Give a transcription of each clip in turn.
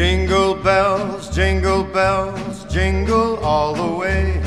Jingle bells, jingle bells, jingle all the way.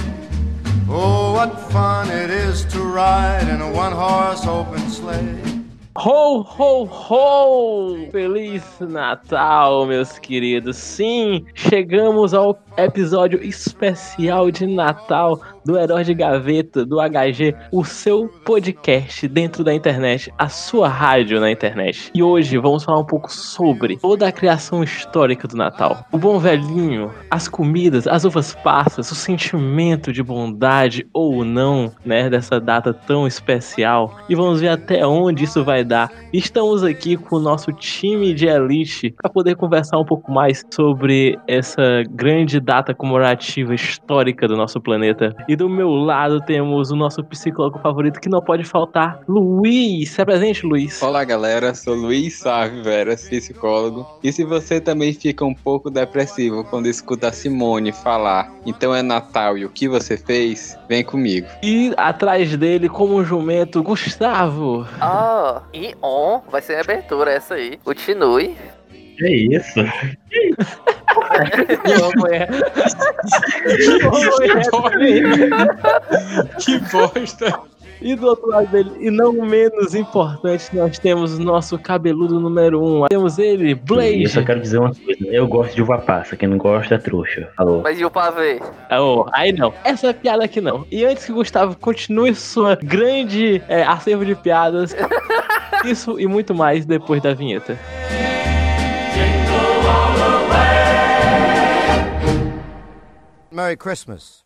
Oh, what fun it is to ride in a one horse open sleigh. Ho, ho, ho! Feliz Natal, meus queridos! Sim, chegamos ao episódio especial de Natal do Herói de Gaveta, do HG, o seu podcast dentro da internet, a sua rádio na internet. E hoje vamos falar um pouco sobre toda a criação histórica do Natal. O bom velhinho, as comidas, as uvas passas, o sentimento de bondade ou não, né, dessa data tão especial. E vamos ver até onde isso vai dar. Estamos aqui com o nosso time de elite para poder conversar um pouco mais sobre essa grande data comemorativa histórica do nosso planeta. E do meu lado temos o nosso psicólogo favorito que não pode faltar, Luiz. Se presente, Luiz. Olá, galera. Sou Luiz Sávio Veras, psicólogo. E se você também fica um pouco depressivo quando escuta a Simone falar, então é Natal e o que você fez, vem comigo. E atrás dele, como um jumento, Gustavo. Ah, e on, vai ser a abertura essa aí. Continue. Que isso? que bosta! E do outro lado dele, e não menos importante, nós temos o nosso cabeludo número um. Temos ele, Blade. Eu só quero dizer uma coisa. Eu gosto de uva passa. Quem não gosta é trouxa. Falou. Mas e o pavê? Oh, aí não. Essa é piada aqui não. E antes que o Gustavo continue sua grande é, acervo de piadas, isso e muito mais depois da vinheta. Merry Christmas.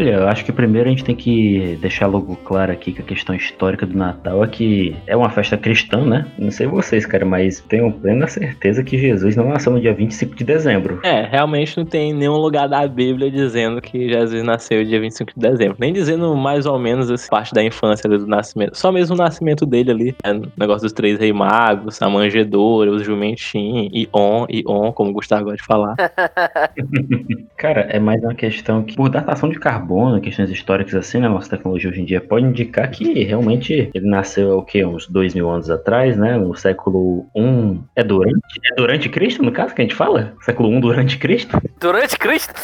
Olha, eu acho que primeiro a gente tem que deixar logo claro aqui que a questão histórica do Natal é que é uma festa cristã, né? Não sei vocês, cara, mas tenho plena certeza que Jesus não nasceu no dia 25 de dezembro. É, realmente não tem nenhum lugar da Bíblia dizendo que Jesus nasceu dia 25 de dezembro. Nem dizendo mais ou menos essa parte da infância ali, do nascimento. Só mesmo o nascimento dele ali. É, o negócio dos três reis magos, a manjedoura, os jumentinhos, e on, e on, como o Gustavo gosta de falar. Cara, é mais uma questão que, por datação de carbono, questões históricas assim, né? Nossa tecnologia hoje em dia pode indicar que realmente ele nasceu o quê? Uns dois mil anos atrás, né? No século I. É durante? É durante Cristo, no caso, que a gente fala? Século I durante Cristo? Durante Cristo?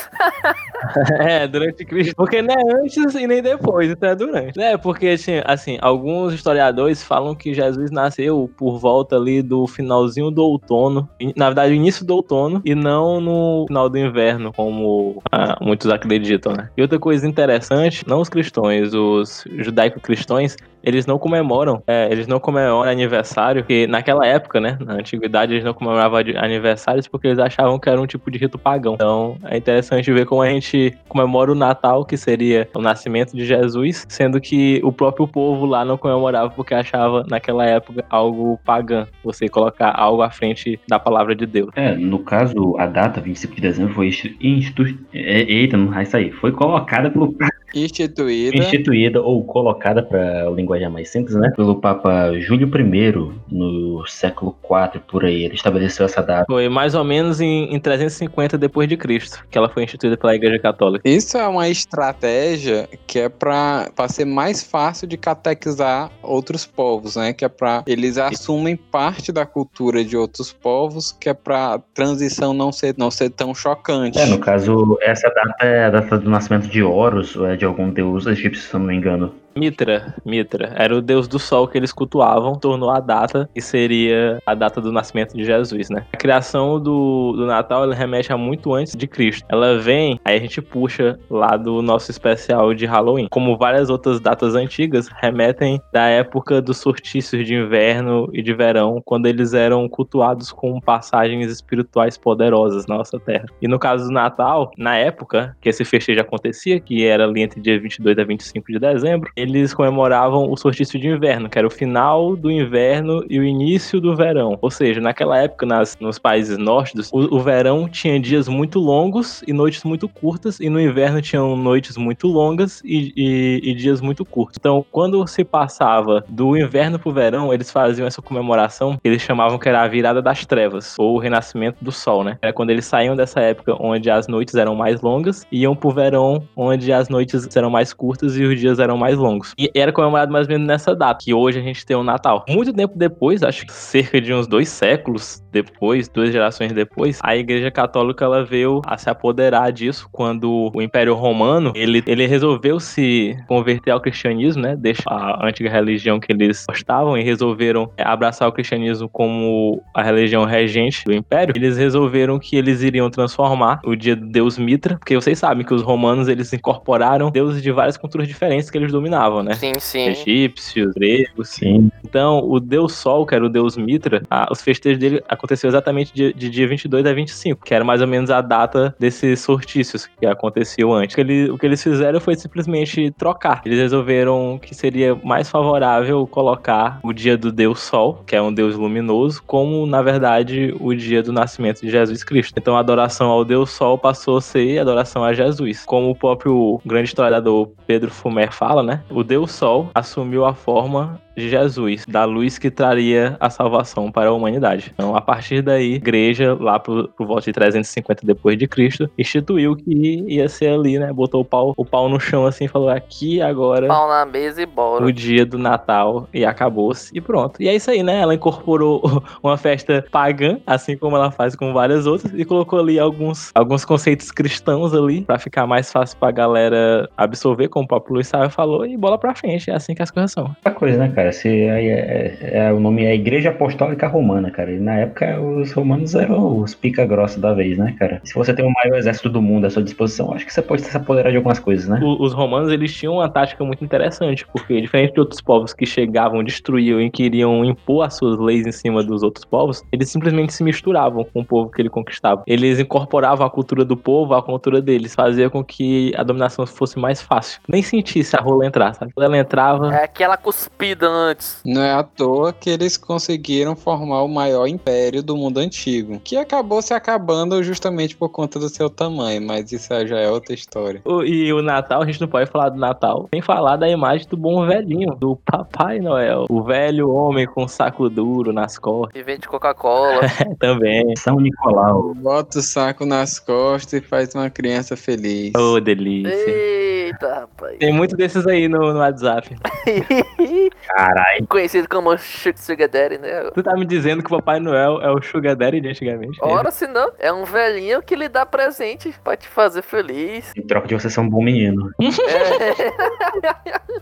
é, durante Cristo. Porque não é antes e nem depois, então é durante. É, porque, assim, assim, alguns historiadores falam que Jesus nasceu por volta ali do finalzinho do outono. Na verdade, início do outono e não no final do inverno, como ah, muitos acreditam, né? E outra coisa interessante, não os cristãos, os judaico-cristãos, eles não comemoram, é, eles não comemoram aniversário, porque naquela época, né, na antiguidade, eles não comemoravam aniversários porque eles achavam que era um tipo de rito pagão. Então, é interessante ver como a gente comemora o Natal, que seria o nascimento de Jesus, sendo que o próprio povo lá não comemorava porque achava naquela época algo pagão, você colocar algo à frente da palavra de Deus. É, no caso, a data 25 de dezembro foi institu... Eita, não vai sair. Foi colocada pelo Instituída. Instituída ou colocada para o linguajar mais simples, né? Pelo Papa Júlio I no século IV por aí. Ele estabeleceu essa data. Foi mais ou menos em, em 350 depois de Cristo que ela foi instituída pela Igreja Católica. Isso é uma estratégia que é para ser mais fácil de catequizar outros povos, né? Que é para eles assumem parte da cultura de outros povos, que é para transição não ser não ser tão chocante. É, no caso, essa data é a data do nascimento de Horus, é de algum deus egípcio, se eu não me engano. Mitra, Mitra, era o deus do sol que eles cultuavam, tornou a data que seria a data do nascimento de Jesus, né? A criação do, do Natal, ela remete a muito antes de Cristo. Ela vem, aí a gente puxa lá do nosso especial de Halloween. Como várias outras datas antigas, remetem da época dos sortícios de inverno e de verão, quando eles eram cultuados com passagens espirituais poderosas na nossa terra. E no caso do Natal, na época que esse festejo acontecia, que era ali entre dia 22 a 25 de dezembro, eles comemoravam o solstício de inverno, que era o final do inverno e o início do verão. Ou seja, naquela época, nas, nos países nórdicos, o, o verão tinha dias muito longos e noites muito curtas, e no inverno tinham noites muito longas e, e, e dias muito curtos. Então, quando se passava do inverno pro verão, eles faziam essa comemoração eles chamavam que era a virada das trevas, ou o renascimento do sol, né? Era quando eles saíam dessa época onde as noites eram mais longas e iam pro verão, onde as noites eram mais curtas e os dias eram mais longos. E era comemorado mais ou menos nessa data, que hoje a gente tem o Natal. Muito tempo depois, acho que cerca de uns dois séculos depois, duas gerações depois, a Igreja Católica ela veio a se apoderar disso quando o Império Romano ele, ele resolveu se converter ao cristianismo, né? Deixa a antiga religião que eles gostavam e resolveram abraçar o cristianismo como a religião regente do Império. Eles resolveram que eles iriam transformar o dia do Deus Mitra, porque vocês sabem que os romanos eles incorporaram deuses de várias culturas diferentes que eles dominavam, né? Sim, sim. Egípcios, gregos. Sim. Então, o Deus Sol, que era o Deus Mitra, a- os festejos dele aconteceu exatamente de, de dia 22 a 25, que era mais ou menos a data desses sortícios que aconteciam antes. O que, ele- o que eles fizeram foi simplesmente trocar. Eles resolveram que seria mais favorável colocar o dia do Deus Sol, que é um Deus luminoso, como, na verdade, o dia do nascimento de Jesus Cristo. Então, a adoração ao Deus Sol passou a ser adoração a Jesus. Como o próprio grande historiador Pedro Fumer fala, né? O Deus Sol assumiu a forma de Jesus, da luz que traria a salvação para a humanidade. Então, a partir daí, a igreja, lá por volta de 350 depois de Cristo, instituiu que ia ser ali, né? Botou o pau, o pau no chão assim, falou: aqui agora Pau na mesa e bora. o dia do Natal e acabou-se e pronto. E é isso aí, né? Ela incorporou uma festa pagã, assim como ela faz com várias outras, e colocou ali alguns, alguns conceitos cristãos ali pra ficar mais fácil pra galera absorver, como o próprio Luiz Sávio falou, e bola pra frente. É assim que as coisas são. Outra coisa, né, cara? Se aí é, é- é- o nome é Igreja Apostólica Romana, cara. E na época os romanos eram os pica grossa da vez, né, cara? Se você tem o maior exército do mundo à sua disposição, acho que você pode se apoderar de algumas coisas, né? O- Os romanos, eles tinham uma tática muito interessante, porque diferente de outros povos que chegavam, destruíam e queriam impor as suas leis em cima dos outros povos, eles simplesmente se misturavam com o povo que ele conquistava. Eles incorporavam a cultura do povo à cultura deles, fazia com que a dominação fosse mais fácil. Nem sentisse a rola entrar, sabe? Quando ela entrava, É aquela cuspida antes. Não é à toa que eles conseguiram formar o maior império do mundo antigo, que acabou se acabando justamente por conta do seu tamanho, mas isso já é outra história. O- E o Natal, a gente não pode falar do Natal sem falar da imagem do bom velhinho, do Papai Noel. O velho homem com saco duro nas costas E vende Coca-Cola. também. São Nicolau. Bota o saco nas costas e faz uma criança feliz. Ô, delícia. Eita, rapaz. Tem muito desses aí no, no WhatsApp. Caralho. Conhecido como Sugar Daddy, né? Tu tá me dizendo que o Papai Noel é o Sugar Daddy de antigamente? Ora, se não, é um velhinho que lhe dá presente pra te fazer feliz. Em troca de você ser um bom menino. É,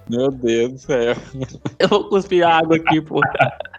Meu Deus do céu. Eu vou cuspir água aqui, pô.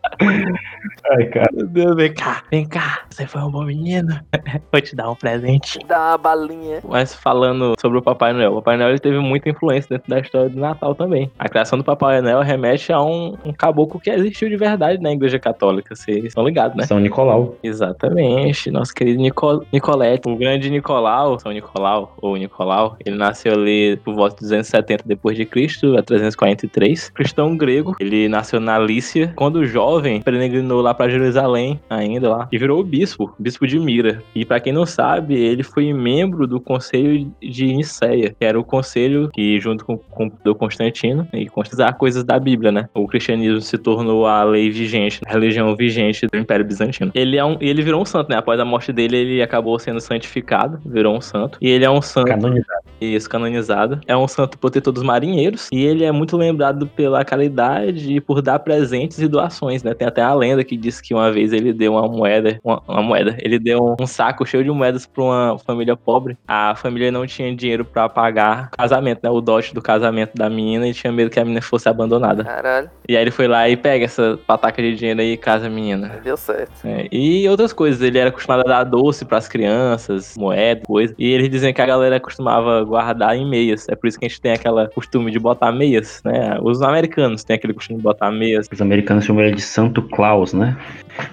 Ai, cara. Meu Deus, vem cá, vem cá. Você foi um bom menino. Vou te dar um presente. dá uma balinha. Mas falando sobre o Papai Noel, o Papai Noel ele teve muita influência dentro da história do Natal também. A criação do Papai Noel remete a um, um caboclo que existiu de verdade na Igreja Católica. Vocês estão ligados, né? São Nicolau. Exatamente, nosso querido Nico, Nicolete, o grande Nicolau, São Nicolau, ou Nicolau, ele nasceu ali por volta de 270 depois de Cristo, a 343, cristão grego, ele nasceu na Lícia, quando jovem, peregrinou lá para Jerusalém ainda lá, e virou bispo, bispo de Mira, e para quem não sabe, ele foi membro do conselho de Niceia, que era o conselho que junto com, com do Constantino, e considerar coisas da Bíblia, né, o cristianismo se tornou a lei vigente, a religião vigente do Império Bizantino. Ele é um, ele virou um santo, né? Após a morte dele, ele acabou sendo santificado, virou um santo. E ele é um santo Canonizado. isso, canonizado. É um santo protetor dos marinheiros. E ele é muito lembrado pela caridade e por dar presentes e doações, né? Tem até a lenda que diz que uma vez ele deu uma moeda, uma, uma moeda, ele deu um, um saco cheio de moedas para uma família pobre. A família não tinha dinheiro para pagar o casamento, né? O dote do casamento da menina e tinha medo que a menina fosse abandonada. Caralho, E aí ele foi lá e pega essa pataca de dinheiro aí e casa a menina. deu certo. É, e outras coisas, ele era acostumado a dar doce pras crianças, moeda, coisa. E eles dizem que a galera costumava guardar em meias. É por isso que a gente tem aquela costume de botar meias, né? Os americanos têm aquele costume de botar meias. Os americanos chamam ele de Santo Claus, né?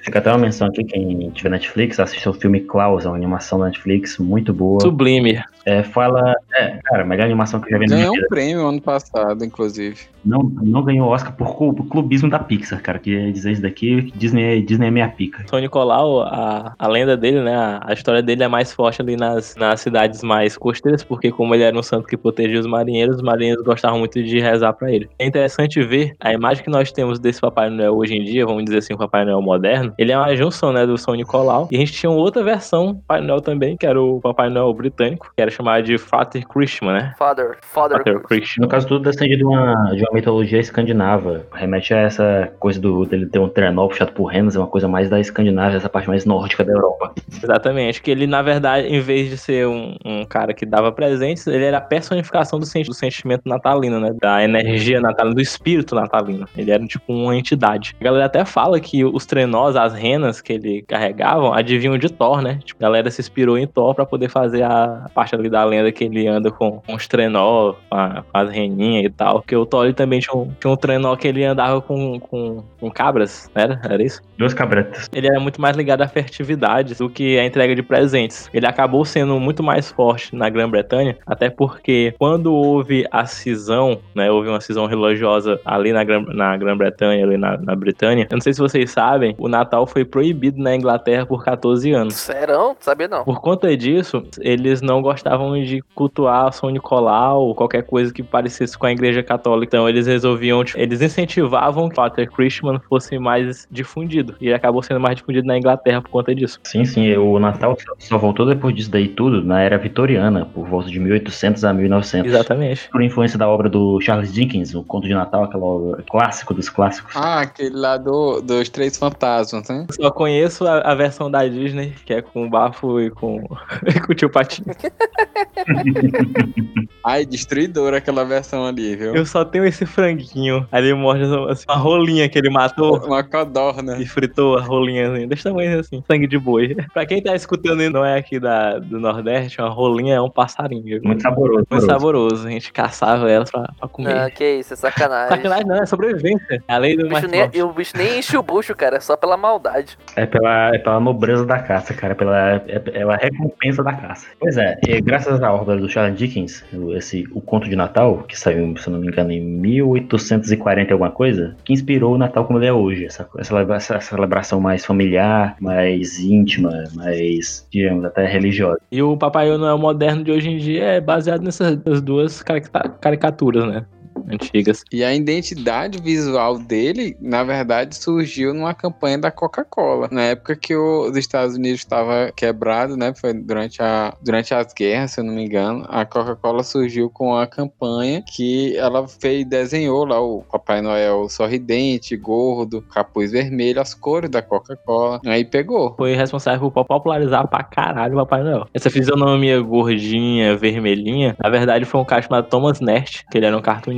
Fica até uma menção aqui, quem tiver Netflix, assista o filme Klaus, é uma animação da Netflix muito boa. Sublime, É, fala. É, cara, a melhor animação que eu já vi na Ganhou um prêmio ano passado, inclusive. Não, não ganhou Oscar por, clubismo da Pixar, cara. Que dizer isso daqui, que Disney, é- Disney é minha pica. São Nicolau, a, a lenda dele, né? A, a história dele é mais forte ali nas, nas cidades mais costeiras, porque como ele era um santo que protegia os marinheiros, os marinheiros gostavam muito de rezar pra ele. É interessante ver a imagem que nós temos desse Papai Noel hoje em dia, vamos dizer assim, o Papai Noel moderno. Ele é uma junção, né, do São Nicolau. E a gente tinha uma outra versão do Papai Noel também, que era o Papai Noel britânico, que era chamado de Father Christmas, né? Father, Father. Father Christmas. No caso, tudo descende de uma, de uma mitologia escandinava. Remete a essa coisa do, dele ter um trenó puxado por renas, é uma coisa mais da Escandinávia, essa parte mais nórdica da Europa. Exatamente, que ele, na verdade, em vez de ser um, um cara que dava presentes, ele era a personificação do, sen- do sentimento natalino, né? Da energia natalina, do espírito natalino. Ele era tipo uma entidade. A galera até fala que os trenós, as renas que ele carregavam, adivinham de Thor, né? Tipo, a galera se inspirou em Thor pra poder fazer a parte ali da lenda que ele anda com, os trenó, com, a- com as reninhas e tal. Porque o Thor ele também tinha um, tinha um trenó que ele andava com, com, com cabras, né? era? Era isso? Duas cabretas. ele era muito mais ligado à fertilidade do que à entrega de presentes. Ele acabou sendo muito mais forte na Grã-Bretanha, até porque quando houve a cisão, né, houve uma cisão religiosa ali na Grã- na Grã-Bretanha, ali na, na Britânia. Eu não sei se vocês sabem, o Natal foi proibido na Inglaterra por 14 anos. Serão? Sabia não. Por conta disso, eles não gostavam de cultuar São Nicolau ou qualquer coisa que parecesse com a igreja católica. Então eles resolviam, tipo, eles incentivavam que o Father Christmas fosse mais difundido. E ele acabou sendo mais difundido na Inglaterra por conta disso. Sim, sim, o Natal só- voltou depois disso daí tudo na era vitoriana, por volta de 1800 a 1900. Exatamente. Por influência da obra do Charles Dickens, o Conto de Natal, aquela obra clássico dos clássicos. Ah, aquele lá do, dos Três Fantasmas, né? Eu só conheço a, a versão da Disney, que é com o Bafo e com, e com o tio Patinho. Ai, destruidora aquela versão ali, viu? Eu só tenho esse franguinho. Aí ele morde assim, uma rolinha que ele matou. Uma codorna. E fritou a rolinha assim, desse tamanho assim, sangue de boi. pra quem tá escutando e não é aqui da, do Nordeste, uma rolinha é um passarinho. viu? Muito saboroso. Muito saboroso. A gente caçava elas pra, pra comer. Ah, que isso, é sacanagem. Sacanagem não, é sobrevivência. É a lei do O mais bicho, nem, forte. e o bicho nem enche o bucho, cara, é só pela maldade. É pela, é pela nobreza da caça, cara, pela, é pela recompensa da caça. Pois é, e graças à obra do Charles Dickens, esse, o Conto de Natal, que saiu, se não me engano, em 1840 e alguma coisa, que inspirou o Natal como ele é hoje, essa, essa, celebração mais familiar, mais íntima, mais, digamos, até religiosa. E o Papai Noel moderno de hoje em dia é baseado nessas duas carica- caricaturas, né? Antigas. E a identidade visual dele, na verdade, surgiu numa campanha da Coca-Cola. Na época que os Estados Unidos estava quebrado, né? Foi durante, a, durante as guerras, se eu não me engano. A Coca-Cola surgiu com a campanha que ela fez, desenhou lá o Papai Noel sorridente, gordo, capuz vermelho, as cores da Coca-Cola. Aí pegou. Foi responsável por popularizar pra caralho o Papai Noel. Essa fisionomia gordinha, vermelhinha, na verdade foi um cara chamado Thomas Nast, que ele era um cartunista,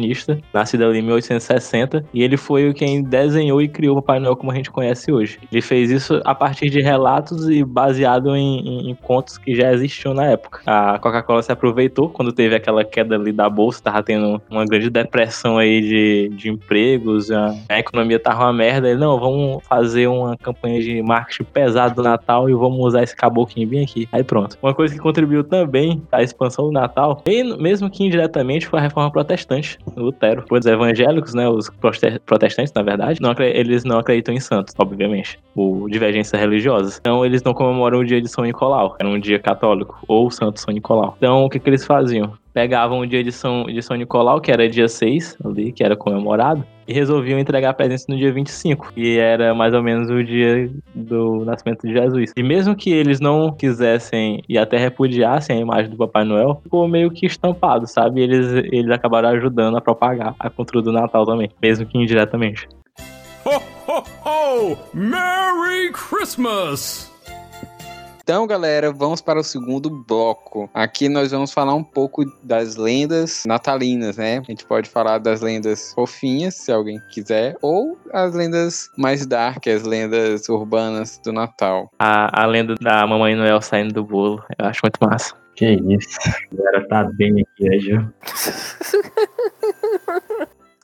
nascido ali em 1860, e ele foi quem desenhou e criou o Papai Noel como a gente conhece hoje. Ele fez isso a partir de relatos e baseado em, em- em contos que já existiam na época. A Coca-Cola se aproveitou quando teve aquela queda ali da bolsa, tava tendo uma grande depressão aí de, de empregos, a, a economia tava uma merda. Ele, não, vamos fazer uma campanha de marketing pesado do Natal e vamos usar esse caboclinho bem aqui. Aí pronto. Uma coisa que contribuiu também à expansão do Natal, mesmo que indiretamente, foi a reforma protestante, Lutero. Os evangélicos, né, os protestantes, na verdade, não eles não acreditam em santos, obviamente, por divergências religiosas. Então eles não comemoram o dia de São Nicolau, era um dia católico, ou Santo São Nicolau. Então o que, que eles faziam? Pegavam o dia de São, de São Nicolau, que era dia 6, ali, que era comemorado, e resolviam entregar presentes no dia 25, que era mais ou menos o dia do nascimento de Jesus. E mesmo que eles não quisessem e até repudiassem a imagem do Papai Noel, ficou meio que estampado, sabe? Eles, eles acabaram ajudando a propagar a cultura do Natal também, mesmo que indiretamente. Ho, ho, ho! Merry Christmas! Então, galera, vamos para o segundo bloco. Aqui nós vamos falar um pouco das lendas natalinas, né? A gente pode falar das lendas fofinhas, se alguém quiser, ou as lendas mais dark, as lendas urbanas do Natal. A, a lenda da Mamãe Noel saindo do bolo, eu acho muito massa. Que isso, a galera tá bem aqui, né, Gil?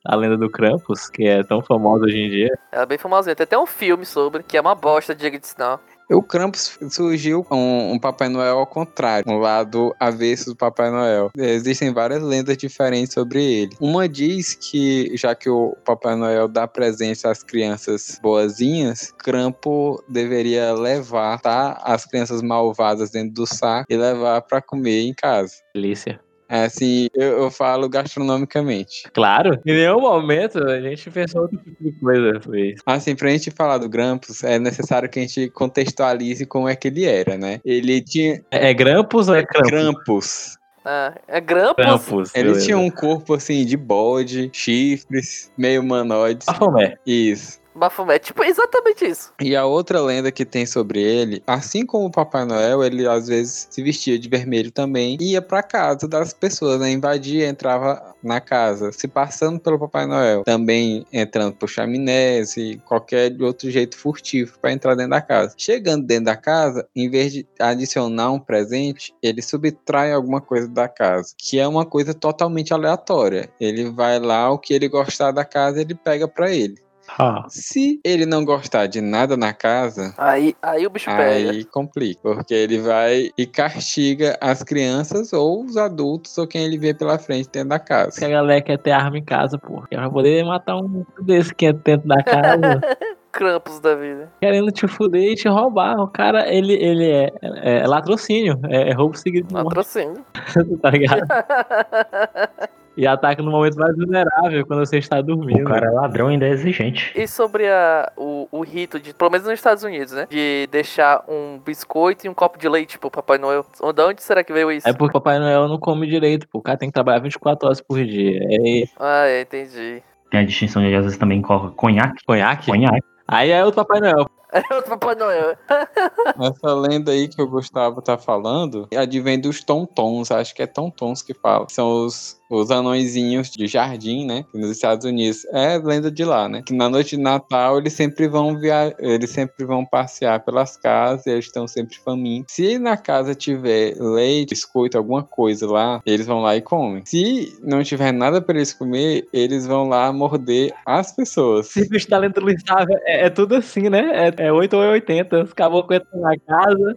A lenda do Krampus, que é tão famosa hoje em dia. Ela é bem famosinha. Tem até um filme sobre, que é uma bosta, diga de não. O Krampus surgiu um, um Papai Noel ao contrário, um lado avesso do Papai Noel. Existem várias lendas diferentes sobre ele. Uma diz que, já que o Papai Noel dá presente às crianças boazinhas, Krampo deveria levar tá, as crianças malvadas dentro do saco e levar para comer em casa. Delícia. É assim, eu, eu falo gastronomicamente. Claro, em nenhum momento a gente pensou outro tipo de coisa. Foi isso. Assim, pra gente falar do Grampus, é necessário que a gente contextualize como é que ele era, né? Ele tinha É, é Grampus ou é Krampus? Grampus. Ah, é Grampus? Krampus. Ele beleza. tinha um corpo assim de bode, chifres, meio humanoides. Bafomé. Isso. Bafomé. Tipo, exatamente isso. E a outra lenda que tem sobre ele, assim como o Papai Noel, ele às vezes se vestia de vermelho também, e ia pra casa das pessoas, né? Invadia, entrava na casa, se passando pelo Papai Noel, também entrando por chaminés e qualquer outro jeito furtivo pra entrar dentro da casa. Chegando dentro da casa, em vez de adicionar um presente, ele subtrai alguma coisa da casa, que é uma coisa totalmente aleatória. Ele vai lá, o que ele gostar da casa, ele pega pra ele. Ah, Se ele não gostar de nada na casa, Aí, aí o bicho pega. aí complica. Porque ele vai e castiga as crianças ou os adultos ou quem ele vê pela frente dentro da que casa. a galera quer ter arma em casa, pô. É pra poder matar um desse que é dentro da casa, Krampus da vida. querendo te fuder e te roubar. O cara, ele, ele é, é, é latrocínio, é, é roubo seguido de morte, Patrocínio. tá ligado? E ataca no momento mais vulnerável, quando você está dormindo. O cara é ladrão e ainda é exigente. E sobre a, o, o rito de, pelo menos nos Estados Unidos, né? De deixar um biscoito e um copo de leite pro Papai Noel. De onde será que veio isso? É porque o Papai Noel não come direito, pô. O cara tem que trabalhar 24 horas por dia. É Ah, é, entendi. Tem a distinção de às vezes também coloca conhaque. conhaque? Conhaque. Aí é o Papai Noel. É outro Papai Noel. Essa lenda aí que o Gustavo tá falando advém dos tontons, acho que é tontons que fala. São os, os anõezinhos de jardim, né? Nos Estados Unidos. É lenda de lá, né? Que na noite de Natal eles sempre vão via... eles sempre vão passear pelas casas, eles estão sempre famintos. Se na casa tiver leite, biscoito, alguma coisa lá, eles vão lá e comem. Se não tiver nada para eles comer, eles vão lá morder as pessoas. Se o bicho talento Luiz Sávio é, é tudo assim, né? É, é 8 ou é 80. Os caboclos entram na casa.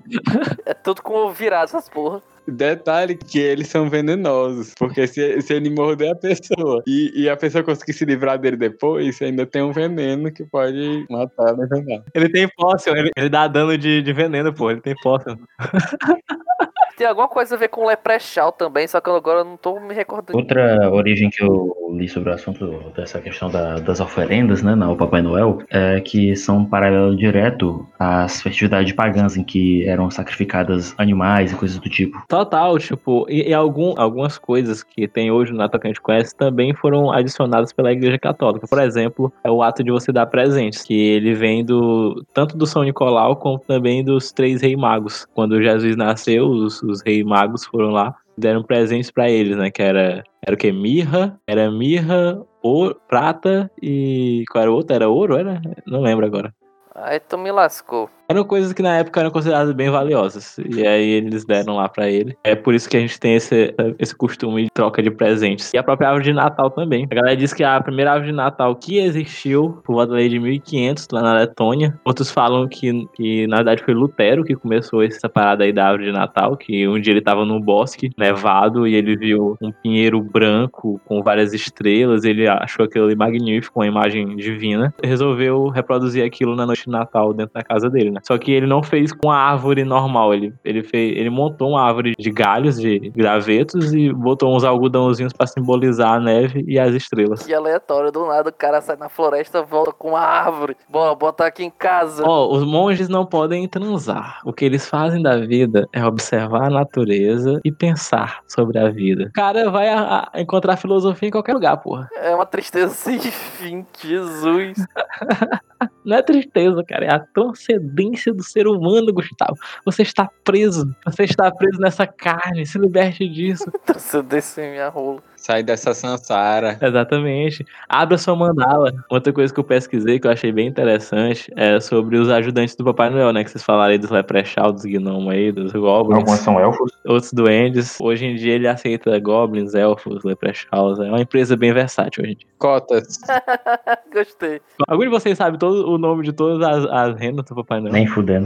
É tudo com virado essas porra. Detalhe que eles são venenosos, porque se, se ele morder a pessoa e, e a pessoa conseguir se livrar dele depois, ainda tem um veneno que pode matar, né? Ele tem fóssil, ele, ele dá dano de, de veneno, pô. Ele tem fóssil. Tem alguma coisa a ver com leprechal também, só que eu agora não tô me recordando. Outra origem que eu li sobre o assunto dessa questão da- das oferendas, né, no Papai Noel, é que são um paralelo direto às festividades pagãs em que eram sacrificadas animais e coisas do tipo. Total, tipo, e, e algum, algumas coisas que tem hoje no Natal que a gente conhece também foram adicionadas pela Igreja Católica. Por exemplo, é o ato de você dar presentes, que ele vem do tanto do São Nicolau como também dos três reis magos. Quando Jesus nasceu, os, os reis magos foram lá deram presentes pra eles, né? Que era era o que mirra, era mirra, ouro, prata e qual era o outro? Era ouro, era? Não lembro agora. Aí tu me lascou. Eram coisas que na época eram consideradas bem valiosas. E aí eles deram lá pra ele. É por isso que a gente tem esse, esse costume de troca de presentes. E a própria árvore de Natal também. A galera diz que a primeira árvore de Natal que existiu por volta de 1500, lá na Letônia. Outros falam que, que na verdade foi Lutero que começou essa parada aí da árvore de Natal. Que um dia ele tava num bosque nevado e ele viu um pinheiro branco com várias estrelas. Ele achou aquilo ali magnífico, uma imagem divina. Resolveu reproduzir aquilo na noite de Natal dentro da casa dele, né? Só que ele não fez com a árvore normal. Ele, ele, fez, ele montou uma árvore de galhos, de gravetos, e botou uns algodãozinhos pra simbolizar a neve e as estrelas. Que aleatório, do nada o cara sai na floresta, volta com uma árvore. Bora botar aqui em casa. Ó, os monges não podem transar. O que eles fazem da vida é observar a natureza e pensar sobre a vida. O cara vai a- a encontrar filosofia em qualquer lugar, porra. É uma tristeza sem fim, Jesus. Não é tristeza, cara. É a transcendência do ser humano, Gustavo. Você está preso. Você está preso nessa carne. Se liberte disso. Transcendência em minha rola. Sai dessa sansara. Exatamente. Abra sua mandala. Outra coisa que eu pesquisei que eu achei bem interessante é sobre os ajudantes do Papai Noel, né? Que vocês falaram aí dos leprechal, dos gnomos aí, dos goblins, Algumas são elfos. outros duendes. Hoje em dia ele aceita goblins, elfos, leprechauns. É uma empresa bem versátil hoje em dia. Cotas. Gostei. Algum de vocês sabe todo o nome de todas as, as rendas do Papai Noel? Nem fudendo.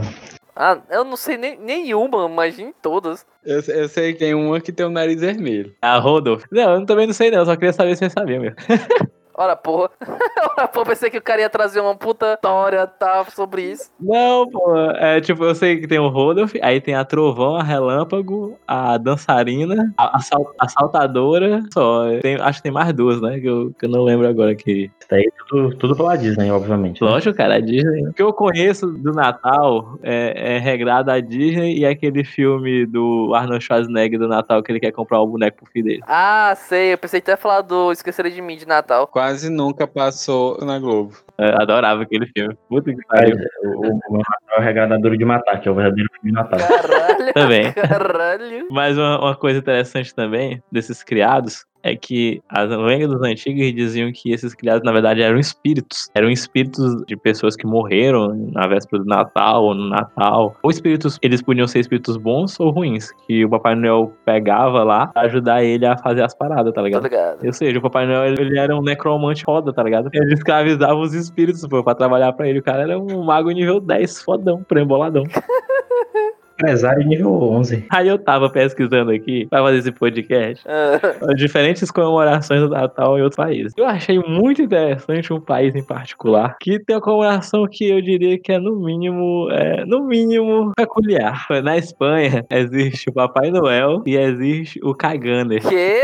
Ah, eu não sei nem, nenhuma, imagine todas. Eu, eu sei que tem uma que tem o nariz vermelho. A Rodolph. Não, eu também não sei não, só queria saber se você sabia mesmo. Ora, porra. Ora, porra, pensei que o cara ia trazer uma puta história, tá, sobre isso. Não, pô. É tipo, eu sei que tem o Rodolph, aí tem a Trovão, a Relâmpago, a Dançarina, a, a, sal- a Saltadora. Só. Tem- acho que tem mais duas, né? Que eu, que eu não lembro agora aqui. Isso daí tudo, tudo pela Disney, obviamente. né? Lógico, cara, a Disney. O que eu conheço do Natal é, é regrado a Disney e aquele filme do Arnold Schwarzenegger do Natal que ele quer comprar um boneco pro filho dele. Ah, sei, eu pensei ia falar do Esqueceram de Mim de Natal. Quase nunca passou na Globo. Eu adorava aquele filme. Puta que Mas, pariu. o, o meu Natal é o Regadador de Matar, que é o verdadeiro filme de Natal. Caralho. Também. Caralho. Mas uma, uma coisa interessante também desses criados é que as lendas antigas diziam que esses criados, na verdade, eram espíritos. Eram espíritos de pessoas que morreram na véspera do Natal ou no Natal. Ou espíritos, eles podiam ser espíritos bons ou ruins, que o Papai Noel pegava lá pra ajudar ele a fazer as paradas, tá ligado? ligado. Ou seja, o Papai Noel ele era um necromante foda, tá ligado? Ele escravizava os espíritos, pô, pra trabalhar pra ele. O cara era um mago nível 10, fodão, premboladão. Empresário nível 11. Aí eu tava pesquisando aqui pra fazer esse podcast. Ah, diferentes comemorações do Natal em outros países. Eu achei muito interessante um país em particular que tem uma comemoração que eu diria que é no mínimo, é, no mínimo peculiar. Na Espanha existe o Papai Noel e existe o Caganer. que?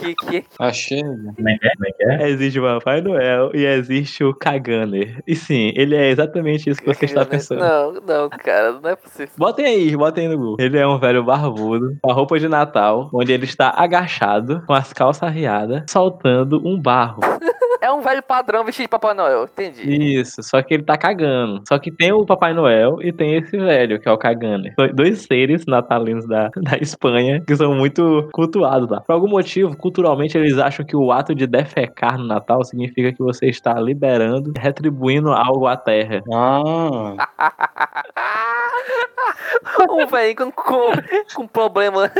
Que? Que? Achei. Como é que é? É é? Existe o Papai Noel e existe o Caganer. E sim, ele é exatamente isso que você está pensando. Não, não, cara, não é possível. Botem aí, botem aí no Google. Ele é um velho barbudo, com a roupa de Natal, onde ele está agachado, com as calças arriadas, soltando um barro. É um velho padrão vestido de Papai Noel, entendi. Isso, só que ele tá cagando. Só que tem o Papai Noel e tem esse velho, que é o Caganer. São dois seres natalinos da, da Espanha que são muito cultuados lá. Por algum motivo, culturalmente, eles acham que o ato de defecar no Natal significa que você está liberando, retribuindo algo à terra. Ah, um velho com, com, com problema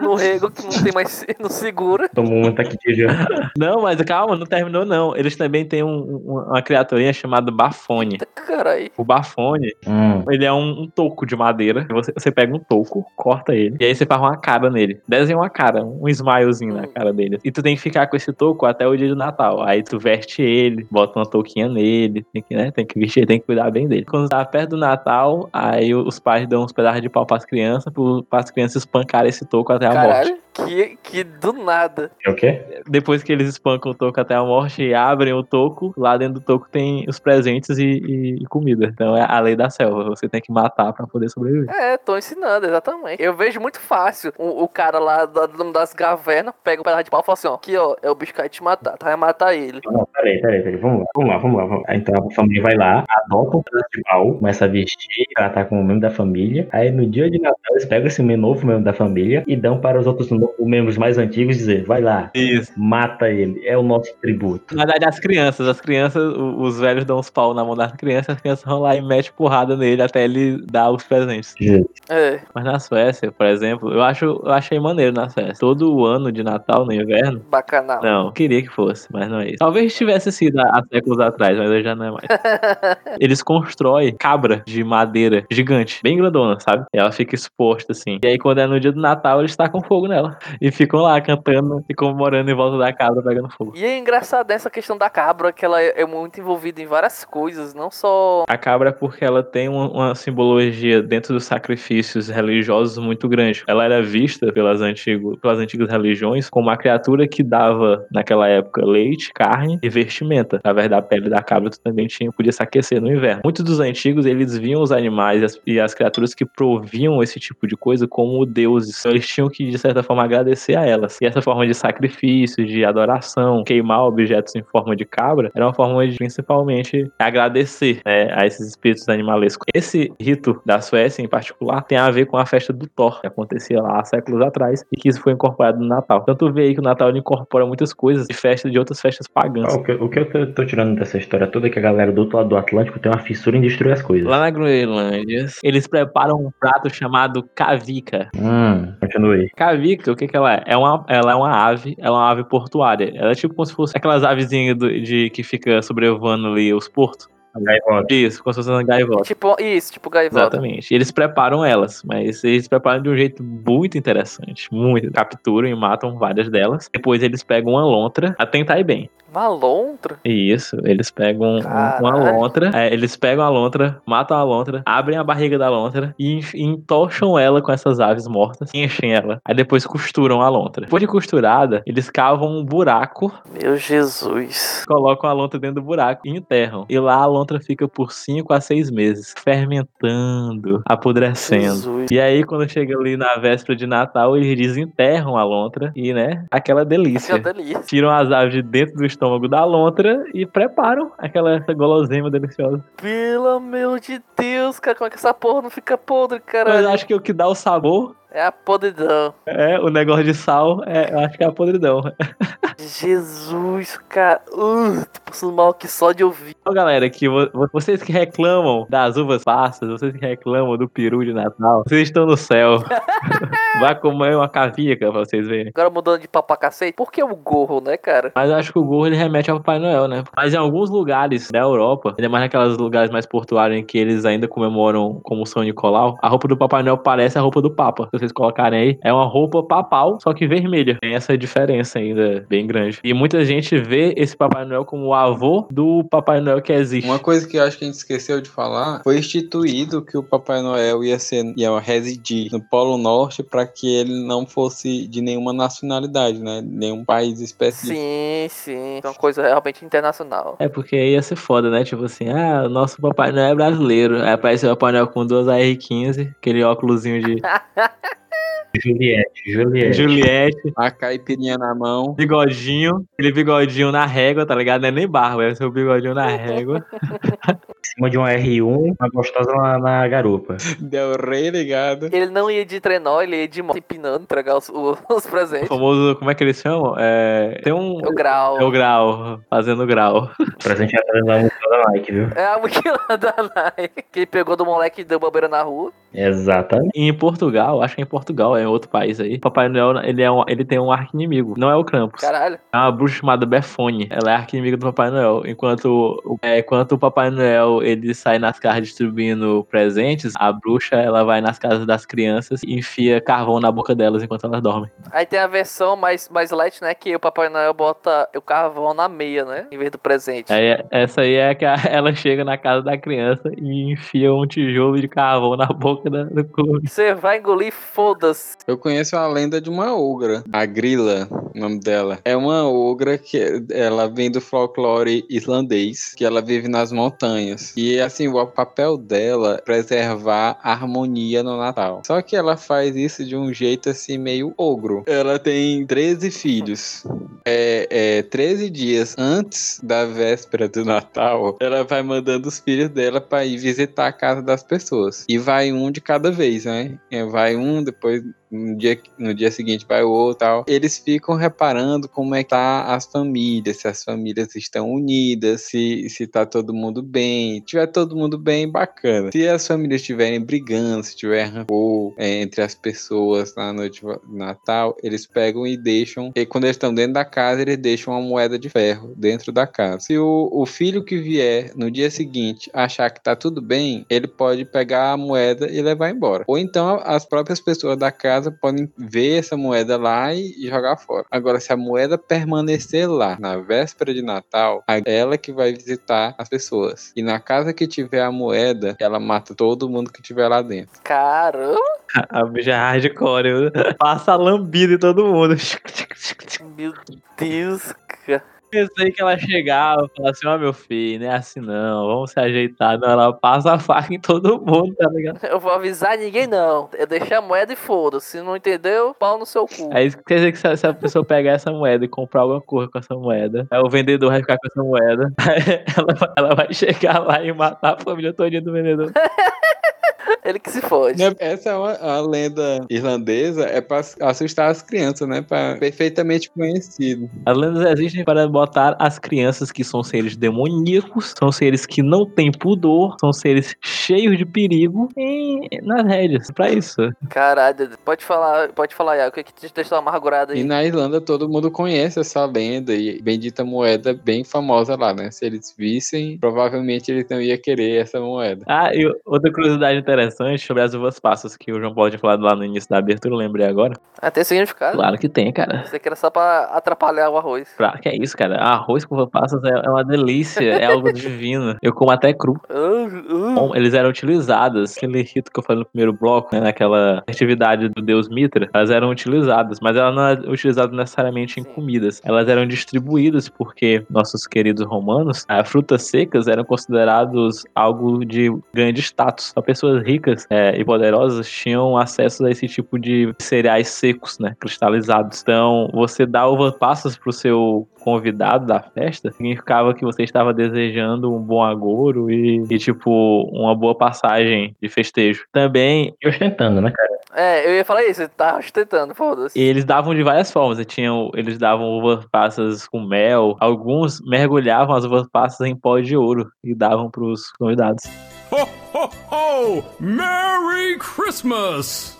no rego que não tem mais, não segura. Tomou um ataque de já. Não, mas calma, não terminou não. Eles também têm um- um- uma criaturinha chamada Bafone. Caralho. O Bafone, Hum. ele é um, um toco de madeira. Você, você pega um toco, corta ele, e aí você faz uma cara nele. Desenha uma cara, um smilezinho na cara dele. E tu tem que ficar com esse toco até o dia do Natal. Aí tu veste ele, bota uma touquinha nele, tem que, né, tem que vestir, tem que cuidar bem dele. Quando tá perto do Natal, aí os pais dão uns pedaços de pau pras crianças, para as crianças espancarem esse toco até a morte. Que, que do nada. É o quê? Depois que eles espancam o toco até a morte e abrem o toco, lá dentro do toco tem os presentes e, e- e comida. Então é a lei da selva. Você tem que matar pra poder sobreviver. É, tô ensinando, exatamente. Eu vejo muito fácil o, o cara lá da- das cavernas pega um pedaço de pau e fala assim: ó, aqui ó, é o bicho que vai te matar, tu vai matar ele. Não, peraí, peraí, peraí. Vamos lá, vamos lá, vamos lá. Vamos lá. Então a família vai lá, adota um pedaço de pau, começa a vestir, tratar com o membro da família. Aí no dia de Natal eles pegam esse novo membro da família e dão para os outros os membros mais antigos dizer: vai lá, Isso. mata ele, é o nosso tributo. Na verdade, as crianças, as crianças, os velhos dão os pau na mão das crianças, as crianças vão lá e metem porrada nele até ele dar os presentes. É. Mas na Suécia, por exemplo, eu acho, eu achei maneiro na Suécia. Todo ano de Natal, no inverno, Bacanal. Não, queria que fosse, mas não é isso. Talvez tivesse sido há há séculos atrás, mas hoje já não é mais. Eles constroem cabra de madeira gigante, bem grandona, sabe? E ela fica exposta assim. E aí, quando é no dia do Natal, eles tacam fogo nela. E ficam lá cantando e comemorando em volta da cabra pegando fogo. E é engraçado essa questão da cabra, que ela é muito envolvida em várias coisas, não só. A cabra é porque ela tem uma, uma simbologia dentro dos sacrifícios religiosos muito grande. Ela era vista pelas, antigo, pelas antigas religiões como uma criatura que dava, naquela época, leite, carne e vestimenta. Através da pele da cabra, também tinha, podia se aquecer no inverno. Muitos dos antigos, eles viam os animais e as, e as criaturas que proviam esse tipo de coisa como deuses. Então, eles tinham que, de certa forma, agradecer a elas. E essa forma de sacrifício, de adoração, queimar objetos em forma de cabra, era uma forma de, principalmente, agradecer né, a esses espíritos animalescos. Esse rito da Suécia, em particular, tem a ver com a festa do Thor, que acontecia lá há séculos atrás e que isso foi incorporado no Natal. Tu vê aí que o Natal incorpora muitas coisas de festa de outras festas pagãs. O que, o que eu tô, tô tirando dessa história toda é que a galera do outro lado do Atlântico tem uma fissura em destruir as coisas. Lá na Groenlândia, eles preparam um prato chamado kavika. Hum, continue. Kavika, o que que ela é? é uma, ela é uma ave, ela é uma ave portuária. Ela é tipo como se fosse aquelas avezinhas de, que fica sobrevoando ali os portos. Gaivota. Isso, como se fosse uma gaivota. Tipo, isso, tipo gaivota. Exatamente. Eles preparam elas, mas eles preparam de um jeito muito interessante. Muito. Capturam e matam várias delas. Depois eles pegam uma lontra. Atentar aí bem. Uma lontra? Isso, eles pegam um- uma Caralho. lontra, é, eles pegam a lontra, matam a lontra, abrem a barriga da lontra e entocham ela com essas aves mortas, enchem ela. Aí depois costuram a lontra. Depois de costurada, eles cavam um buraco, Meu Jesus. colocam a lontra dentro do buraco e enterram. E lá a lontra fica por 5 a 6 meses, fermentando, apodrecendo. Jesus. E aí, quando chega ali na véspera de Natal, eles desenterram a lontra e, né, aquela delícia. Que delícia. Tiram as aves de dentro do estômago da lontra e preparam aquela essa gulosema deliciosa. Pelo amor de Deus, cara, como é que essa porra não fica podre, Mas caralho? eu acho que o que dá o sabor É a podridão. é o negócio de sal, é, eu acho que é a podridão. Jesus, cara. Uh, tô passando mal aqui só de ouvir. Então, galera, que vo- vo- vocês que reclamam das uvas passas, vocês que reclamam do peru de Natal, vocês estão no céu. Vai comer uma cavica pra vocês verem. Agora mudando de papo pra cacete, por que o gorro, né, cara? Mas eu acho que o gorro ele remete ao Papai Noel, né? Mas em alguns lugares da Europa, ainda mais naqueles lugares mais portuários em que eles ainda comemoram como São Nicolau, a roupa do Papai Noel parece a roupa do Papa. Se vocês colocarem aí, é uma roupa papal, só que vermelha. Tem essa diferença ainda bem grande. E muita gente vê esse Papai Noel como o avô do Papai Noel que existe. Uma coisa que eu acho que a gente esqueceu de falar foi instituído que o Papai Noel ia ser ia residir no Polo Norte para que ele não fosse de nenhuma nacionalidade, né? Nenhum país específico. Sim, sim. É uma coisa realmente internacional. É porque aí ia ser foda, né? Tipo assim, ah, o nosso Papai Noel é brasileiro. Aí aparece o Papai Noel com duas AR-15, aquele óculosinho de Juliette, Juliette. Juliette, A caipirinha na mão, bigodinho, aquele bigodinho na régua, tá ligado? Não é nem barba, é seu bigodinho na régua. Em cima de um R1, uma gostosa na, na garupa. deu rei ligado. Ele não ia de trenó, ele ia de moto empinando, entregar os, os, os O presentes. famoso, como é que eles chamam? É, tem um. O grau. É o grau, fazendo grau. O presente é da música da Nike, viu? É a mochila da Nike. Que ele pegou do moleque e deu bobeira na rua. Exatamente. E em Portugal, acho que é em Portugal, é em outro país aí. Papai Noel, ele, é um, ele tem um arqui-inimigo. Não é o Krampus. Caralho. É uma bruxa chamada Befone. Ela é arqui-inimiga do Papai Noel. Enquanto, o- é, enquanto o Papai Noel ele sai nas casas distribuindo presentes, a bruxa ela vai nas casas das crianças e enfia carvão na boca delas enquanto elas dormem. Aí tem a versão mais, mais light, né? Que o Papai Noel bota o carvão na meia, né? Em vez do presente. Aí, essa aí é que a- ela chega na casa da criança e enfia um tijolo de carvão na boca da, do clube. Você vai engolir, foda-se. Eu conheço a lenda de uma ogra, a Grilla, o nome dela. É uma ogra que ela vem do folclore islandês, que ela vive nas montanhas. E assim, o papel dela é preservar a harmonia no Natal. Só que ela faz isso de um jeito assim meio ogro. Ela tem 13 filhos. É, é 13 dias antes da véspera do Natal, ela vai mandando os filhos dela para ir visitar a casa das pessoas. E vai um de cada vez, né? É, Vai um, depois no dia, no dia seguinte vai outro tal. Eles ficam reparando como é que tá as famílias, se as famílias estão unidas, se, se tá todo mundo bem. Se tiver todo mundo bem, bacana. Se as famílias estiverem brigando, se tiver rancor é, entre as pessoas na noite de Natal, eles pegam e deixam. E quando eles estão dentro da casa, eles deixam uma moeda de ferro dentro da casa. Se o, o filho que vier no dia seguinte achar que tá tudo bem, ele pode pegar a moeda e levar embora. Ou então as próprias pessoas da casa podem ver essa moeda lá e, e jogar fora. Agora, se a moeda permanecer lá na véspera de Natal, é ela que vai visitar as pessoas. E na casa que tiver a moeda, ela mata todo mundo que tiver lá dentro. Caramba. A bicha é hardcore, viu? passa lambida em todo mundo. Meu Deus, cara. Pensei que ela chegava e falava assim, ó meu filho, não é assim não, vamos se ajeitar. Não, ela passa a faca em todo mundo, tá ligado? Eu vou avisar ninguém, não. Eu deixei a moeda e foda-se. Se não entendeu, pau no seu cu. Aí quer dizer que se, se a pessoa pegar essa moeda e comprar alguma coisa com essa moeda, aí o vendedor vai ficar com essa moeda, ela, vai- ela vai chegar lá e matar a família todinha do vendedor. Ele que se fode. Né, Essa é uma, a lenda irlandesa, é pra assustar as crianças, né? Pra, perfeitamente conhecido. As lendas existem para botar as crianças que são seres demoníacos, são seres que não têm pudor, são seres cheios de perigo em, nas rédeas. Pra isso. Caralho, pode falar, pode falar, Iago, o que que te deixou amargurado aí? E na Irlanda todo mundo conhece essa lenda e bendita moeda bem famosa lá, né? Se eles vissem, provavelmente eles não iam querer essa moeda. Ah, e outra curiosidade interessante sobre as uvas passas que o João Paulo tinha falado lá no início da abertura, eu lembrei agora. Ah, tem significado? Claro que tem, cara. Você que era só pra atrapalhar o arroz. Claro que é isso, cara. Arroz com uvas passas é, é uma delícia, é algo divino. Eu como até cru. Uh. Bom, eles eram utilizadas, aquele rito que eu falei no primeiro bloco, né, naquela festividade do deus Mitra, elas eram utilizadas, mas elas não eram utilizadas necessariamente em Sim. comidas. Elas eram distribuídas porque nossos queridos romanos, as frutas secas eram considerados algo de grande status. Só pessoas ricas é, e poderosas tinham acesso a esse tipo de cereais secos, né, cristalizados. Então, você dá uvas passas pro seu convidado da festa, significava que você estava desejando um bom agouro e, e, tipo, uma boa passagem de festejo. Também, E ostentando, né, cara? É, eu ia falar isso, você tá ostentando, foda-se. eles davam de várias formas. Eles, tinham, eles davam uvas passas com mel, alguns mergulhavam as uvas passas em pó de ouro e davam pros convidados. Ho! Merry Christmas!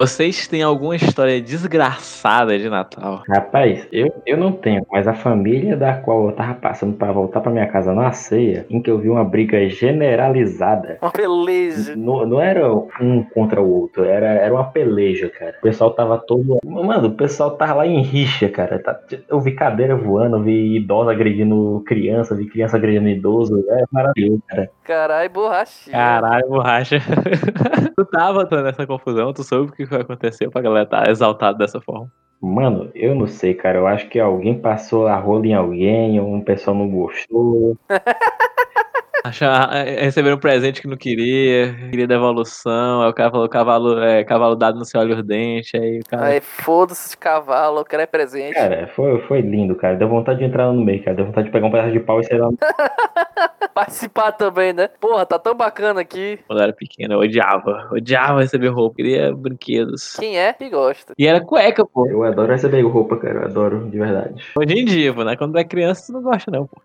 Vocês têm alguma história desgraçada de Natal? Rapaz, eu, eu não tenho, mas a família da qual eu tava passando pra voltar pra minha casa na ceia, em que eu vi uma briga generalizada. Uma beleza. Não, não era um contra o outro, era, era uma peleja, cara. O pessoal tava todo. Mano, o pessoal tava lá em rixa, cara. Tá- Eu vi cadeira voando, eu vi idosa agredindo criança, vi criança agredindo idoso. É maravilhoso, cara. Caralho, borrachinha. Caralho, borracha. tu tava tô nessa confusão, tu soube o que aconteceu pra galera estar exaltada dessa forma. Mano, eu não sei, cara. Eu acho que alguém passou a rola em alguém, ou um pessoal não gostou. Achar, é, receberam um presente que não queria, queria devolução, aí o cara falou cavalo, é, cavalo dado no seu olho ardente, aí o cara. Aí, foda-se de cavalo, eu quero é presente. Cara, foi, foi lindo, cara. Deu vontade de entrar no meio, cara. Deu vontade de pegar um pedaço de pau e sair lá. Participar também, né? Porra, tá tão bacana aqui. Quando eu era pequeno, eu odiava. Odiava receber roupa, queria brinquedos. Quem é que gosta? E era cueca, pô. Eu adoro receber roupa, cara. Eu adoro, de verdade. Hoje em dia, pô, né? Quando tu é criança, tu não gosta, não, pô.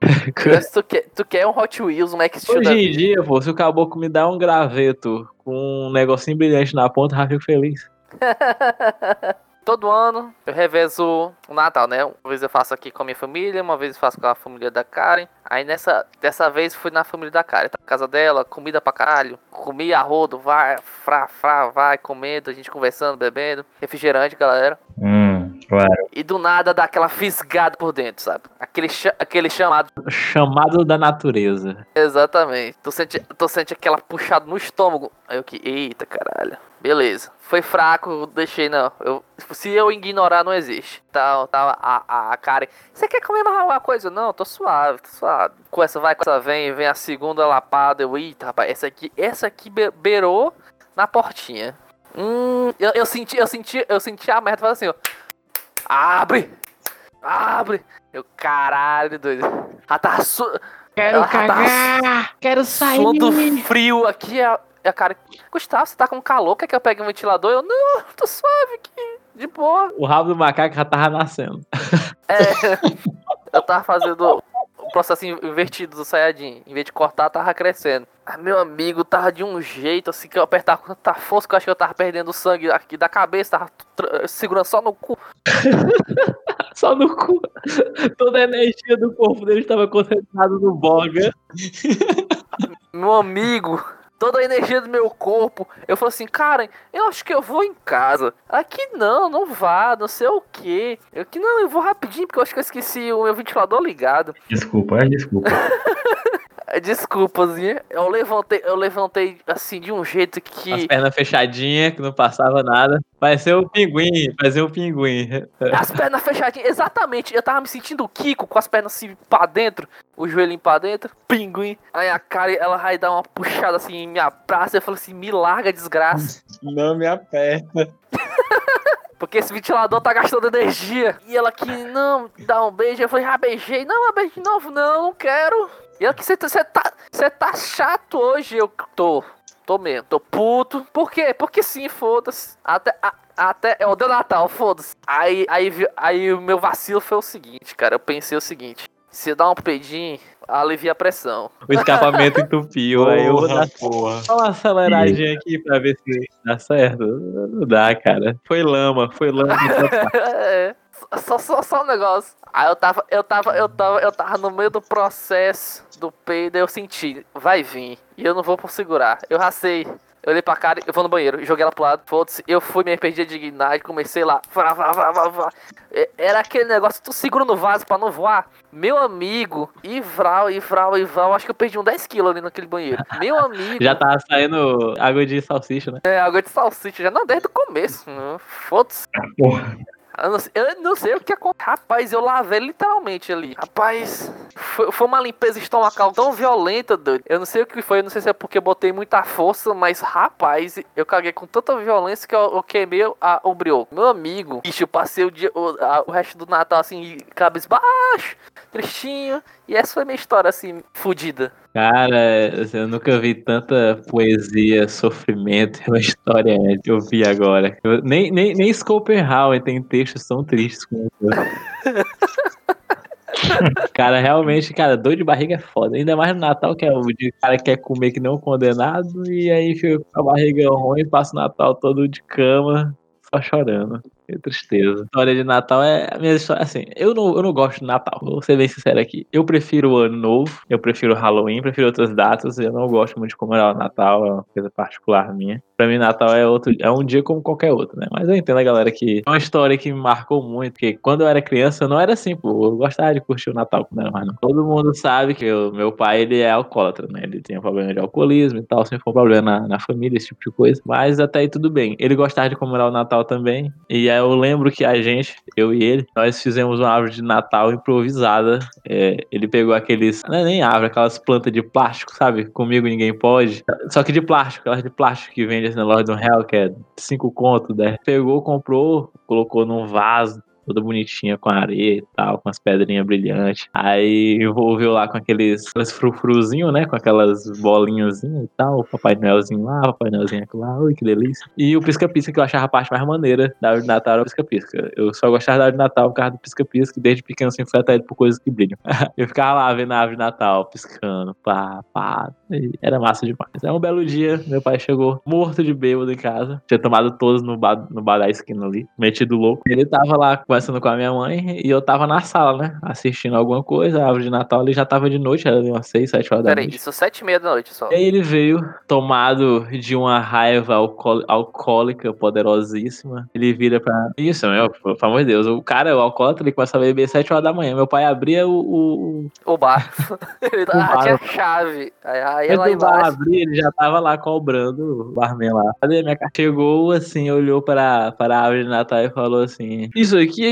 Se tu quer, tu quer um Hot Wheels, um Steel da Hoje em dia, pô, se o caboclo me dá um graveto com um negocinho brilhante na ponta, eu já fico feliz. Todo ano eu revezo o Natal, né? Uma vez eu faço aqui com a minha família, uma vez eu faço com a família da Karen. Aí nessa, dessa vez fui na família da Karen, tá na casa dela, comida pra caralho. Comi arrodo, vai, fra, fra, vai, comendo, a gente conversando, bebendo. Refrigerante, galera. Hum, claro. E do nada dá aquela fisgada por dentro, sabe? Aquele, cha- aquele chamado. Chamado da natureza. Exatamente. Tu sente, tu sente aquela puxada no estômago. Aí eu que, eita caralho. Beleza. Foi fraco, eu deixei não. Eu, se eu ignorar, não existe. Tá, tá a, a, a Karen. Você quer comer mais alguma coisa? Não, tô suave, tô suave. Com essa vai, com essa vem, vem a segunda lapada. Eu, eita, rapaz, essa aqui, essa aqui be- beirou na portinha. Hum, eu, eu senti, eu senti, eu senti a merda falando assim, ó. Abre! Abre! Eu, caralho, doido. Ela tava su... Quero Ela tava Quero suando frio aqui. A, a cara, Gustavo, você tá com calor? Quer que eu pegue um ventilador? Eu, não, tô suave aqui, de boa. O rabo do macaco já tava nascendo. É, eu tava fazendo processo in- invertido do Saiyajin. Em vez de cortar, tava crescendo. Ah, meu amigo, tava de um jeito assim que eu apertava com tanta força que eu acho que eu tava perdendo sangue aqui da cabeça, tava segurando só no cu. Só no cu. Toda a energia do corpo dele estava concentrada no boga. Meu amigo, toda a energia do meu corpo. Eu falei assim, Karen, eu acho que eu vou em casa. Aqui não, não vá, não sei o que. Eu que não, eu vou rapidinho porque eu acho que eu esqueci o meu ventilador ligado. Desculpa, é desculpa. Desculpazinha. Eu levantei, eu levantei assim de um jeito As que pernas fechadinhas, que não passava nada. Parecia um pinguim, parecia um pinguim. as pernas fechadinhas, exatamente. Eu tava me sentindo o Kiko com as pernas assim pra dentro, o joelhinho pra dentro, pinguim. Aí a cara, ela vai dar uma puxada assim em minha praça. Eu falei assim, me larga, desgraça. Não me aperta. Porque esse ventilador tá gastando energia. E ela que, não, dá um beijo. Eu falei, ah, beijei. Não, beijo de novo, não, não quero. E ela que, você tá, você tá, tá chato hoje. Eu tô. Tô mesmo. Tô puto. Por quê? Porque sim, foda-se. Até, a- até. É o de Natal, foda-se. Aí, aí, aí o meu vacilo foi o seguinte, cara. Eu pensei o seguinte. Se eu dar um peidinho, alivia a pressão. O escapamento entupiu. aí eu vou dar porra. só uma aceleradinha aqui pra ver se dá certo. Não dá, cara. Foi lama, foi lama. É, só, só, só um negócio. Aí eu tava, eu tava, eu tava, eu tava no meio do processo do peido, eu senti, vai vir. E eu não vou por segurar. Eu racei. Eu olhei pra cara, eu vou no banheiro, joguei ela pro lado, foda-se, eu fui, me perdi a dignidade, comecei lá, vrá, vrá, vrá, vrá, vrá. É, Era aquele negócio, tu segura no vaso pra não voar. Meu amigo, e vral, e vral, e vral, acho que eu perdi uns 10 quilos ali naquele banheiro. Meu amigo. Já tava saindo água de salsicha, né? É, água de salsicha, já não, desde o começo. né? Foda-se. Porra. Eu não, sei, eu não sei o que aconteceu. Rapaz, eu lavei literalmente ali. Rapaz, foi, foi uma limpeza estomacal tão violenta, doido. Eu não sei o que foi, eu não sei se é porque eu botei muita força, mas rapaz, eu caguei com tanta violência que eu, eu queimei a, o brioco. Meu amigo, bicho, eu passei o, dia, o, a- o resto do Natal assim, cabisbaixo, tristinho. E essa foi minha história assim, fodida. Cara, assim, eu nunca vi tanta poesia, sofrimento e uma história que eu vi agora. Eu- nem, nem, nem Schopenhauer tem textos tão tristes como. Cara, realmente, cara, dor de barriga é foda. Ainda mais no Natal, que é o o cara quer comer que não condenado, e aí fica com a barriga ruim, passa o Natal todo de cama, só chorando. Que tristeza. História de Natal é a minha história. Assim, eu não, eu não gosto de Natal, vou ser bem sincero aqui. Eu prefiro o Ano Novo, eu prefiro Halloween, prefiro outras datas. Eu não gosto muito de comemorar o Natal, é uma coisa particular minha. Pra mim, Natal é, outro, é um dia como qualquer outro, né? Mas eu entendo a galera que. É uma história que me marcou muito, porque quando eu era criança, eu não era assim, pô. Eu gostava de curtir o Natal quando era mais. Todo mundo sabe que meu pai, ele é alcoólatra, né? Ele um problema de alcoolismo e tal, sempre foi um problema na, na família, esse tipo de coisa. Mas até aí tudo bem. Ele gostava de comemorar o Natal também. E aí eu lembro que a gente, eu e ele, nós fizemos uma árvore de Natal improvisada. É, ele pegou aqueles. Não é nem árvore, aquelas plantas de plástico, sabe? Comigo ninguém pode. Só que de plástico, aquelas de plástico que vende do real, que é 5 conto, 10. Pegou, comprou, colocou num vaso. Toda bonitinha com areia e tal, com as pedrinhas brilhantes. Aí envolveu lá com aqueles, aqueles frufruzinhos, né? Com aquelas bolinhas e tal. Papai Noelzinho lá, Papai Noelzinho aqui lá. Ui, que delícia. E o pisca-pisca, que eu achava a parte mais maneira da árvore de Natal era o pisca-pisca. Eu só gostava da árvore de Natal por causa do pisca-pisca, e desde pequeno sempre fui atraído por coisas que brilham. eu ficava lá vendo a árvore de Natal, piscando, pá, pá. Era massa demais. Aí um belo dia, meu pai chegou morto de bêbado em casa. Tinha tomado todos no bar, no bar da esquina ali, metido louco. Ele tava lá conversando com a minha mãe e eu tava na sala, né? Assistindo alguma coisa. A árvore de Natal ali já tava de noite, era umas 6, 7 horas da Pera aí, noite. isso sete e meia da noite só. E aí ele veio tomado de uma raiva alcoó- alcoólica poderosíssima. Ele vira pra. Isso, meu, pelo amor de Deus. O cara, o alcoólatra, ele começa a beber 7 horas da manhã. Meu pai abria o. o... O bar. Ele O ah, bar. tinha chave. Aí, do bar embaixo. abrir, ele já tava lá cobrando o barman lá. Cadê minha carta? Chegou assim, olhou para, para a árvore de Natal e falou assim: Isso aqui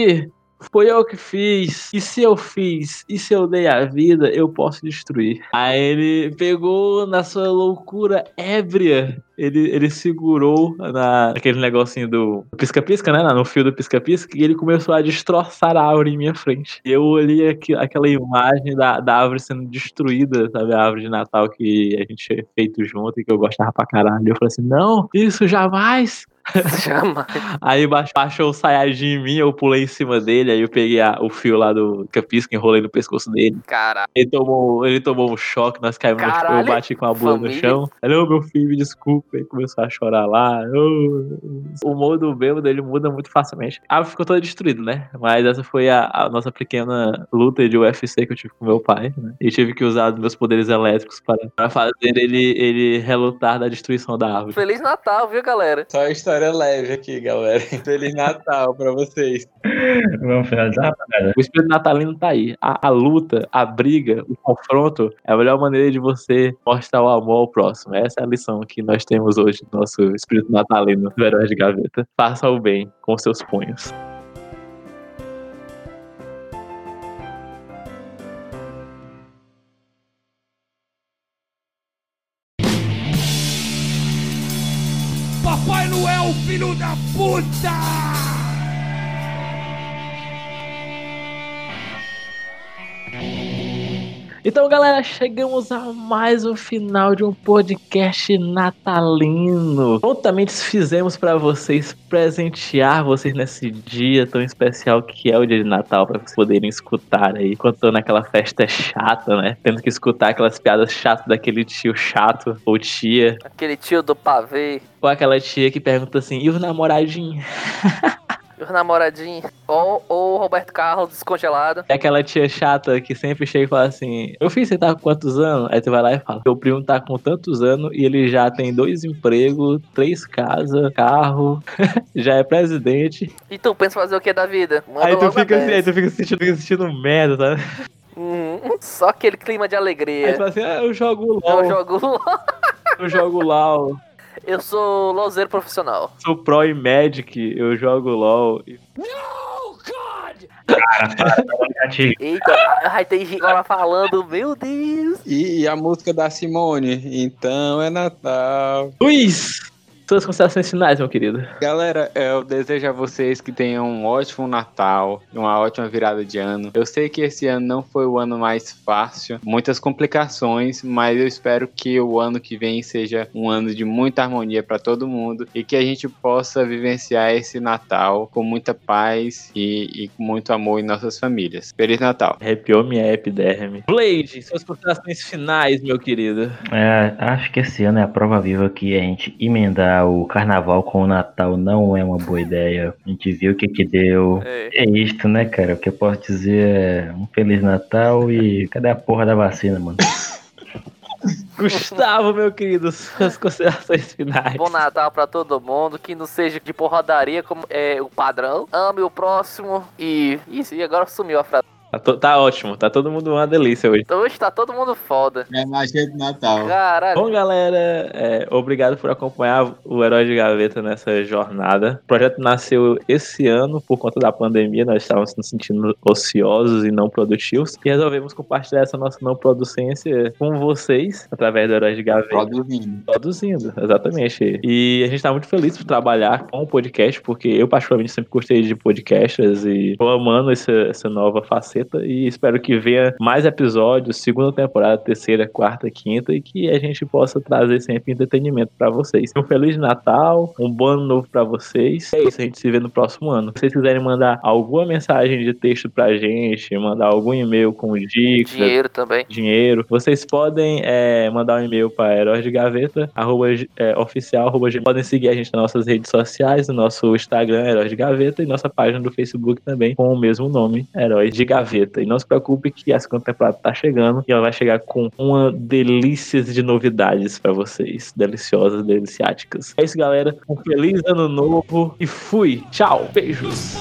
foi eu que fiz. E se eu fiz? E se eu dei a vida, eu posso destruir. Aí ele pegou na sua loucura ébria. Ele, ele segurou na, naquele negocinho do pisca-pisca, né? No fio do pisca-pisca, e ele começou a destroçar a árvore em minha frente. Eu olhei aqui, aquela imagem da, da árvore sendo destruída, sabe? A árvore de Natal que a gente tinha feito junto e que eu gostava pra caralho. Eu falei assim: não, isso jamais. Jamais. Aí baixou, o Saiyajin em mim, eu pulei em cima dele, aí eu peguei a- o fio lá do pisca enrolei no pescoço dele. Caralho. Ele tomou, ele tomou um choque, nós caímos no chão, eu Caralho, bati com a bunda no chão. Ele, ô meu filho, me desculpa. Ele começou a chorar lá. "Ô". O humor do bêbado, ele muda muito facilmente. A árvore ficou toda destruída, né? Mas essa foi a, a nossa pequena luta de UFC que eu tive com meu pai, né? E tive que usar meus poderes elétricos para, para fazer ele, ele relutar da destruição da árvore. Feliz Natal, viu, galera? Só história leve aqui, galera. Feliz Natal pra vocês. Vamos finalizar, rapaziada? O espírito natalino tá aí. A, a luta, a briga, o confronto é a melhor maneira de você mostrar o amor ao próximo. Essa é a lição que nós temos hoje do nosso espírito natalino do Herói de Gaveta. Faça o bem com seus punhos. Filho da puta! Então, galera, chegamos a mais um final de um podcast natalino. Prontamente fizemos para vocês presentear vocês nesse dia tão especial que é o dia de Natal, para vocês poderem escutar aí, contando aquela festa chata, né? Tendo que escutar aquelas piadas chatas daquele tio chato ou tia, Aquele tio do pavê, ou aquela tia que pergunta assim: e os namoradinhos? os namoradinhos, ou ou o Roberto Carlos descongelado. É aquela tia chata que sempre chega e fala assim: Meu filho, você tá com quantos anos? Aí tu vai lá e fala: Meu primo tá com tantos anos e ele já tem dois empregos, três casas, carro, já é presidente. E tu pensa fazer o que da vida? Manda aí tu fica assim, aí tu fica se sentindo, fica se sentindo merda, tá? Uhum. Só aquele clima de Aí tu alegria. fala assim: ah, eu jogo Eu LOL, jogo. eu jogo LOL, Eu sou lozeiro profissional. sou pro e Magic, eu jogo LOL. E Gatilho. Eita, ai, tem gente agora falando, meu Deus. E, e a música da Simone? Então é Natal. Luiz, suas considerações finais, meu querido. Galera, eu desejo a vocês que tenham um ótimo Natal, uma ótima virada de ano. Eu sei que esse ano não foi o ano mais fácil, muitas complicações, mas eu espero que o ano que vem seja um ano de muita harmonia para todo mundo e que a gente possa vivenciar esse Natal com muita paz e, e com muito amor em nossas famílias. Feliz Natal! Arrepiou minha epiderme. Blade, suas considerações finais, meu querido. É, acho que esse ano é a prova viva que a gente emendar o carnaval com o Natal não é uma boa ideia. A gente viu o que que deu. É. É isto, né, cara? O que eu posso dizer é um Feliz Natal e cadê a porra da vacina, mano? Gustavo, meu querido, suas considerações finais. Bom Natal pra todo mundo, que não seja de porradaria como é o padrão. Ame o próximo e. Isso, e agora sumiu a frase. Tá, to- tá ótimo, tá todo mundo uma delícia hoje. Hoje tá todo mundo foda. É magia de Natal. Caralho. Bom, galera, é, obrigado por acompanhar o Herói de Gaveta nessa jornada. O projeto nasceu esse ano por conta da pandemia, nós estávamos nos sentindo ociosos e não produtivos. E resolvemos compartilhar essa nossa não producência com vocês, através do Herói de Gaveta. Produzindo. Produzindo, exatamente. E a gente tá muito feliz por trabalhar com o podcast, porque eu, particularmente, sempre gostei de podcasts e tô amando essa, essa nova faceta. E espero que venha mais episódios, segunda temporada, terceira, quarta, quinta, e que a gente possa trazer sempre entretenimento pra vocês. Um Feliz Natal, um bom ano novo pra vocês. É isso, a gente se vê no próximo ano. Se vocês quiserem mandar alguma mensagem de texto pra gente, mandar algum e-mail com dicas, Dinheiro também. dinheiro, vocês podem é, mandar um e-mail para heróis de gaveta, arroba, é, oficial, arroba, podem seguir a gente nas nossas redes sociais, no nosso Instagram, Heróis de Gaveta, e nossa página do Facebook também, com o mesmo nome, Heróis de Gaveta. E não se preocupe que a segunda temporada tá chegando, e ela vai chegar com uma delícia de novidades para vocês, deliciosas, deliciáticas. É isso, galera. Um feliz ano novo, e fui! Tchau! Beijos!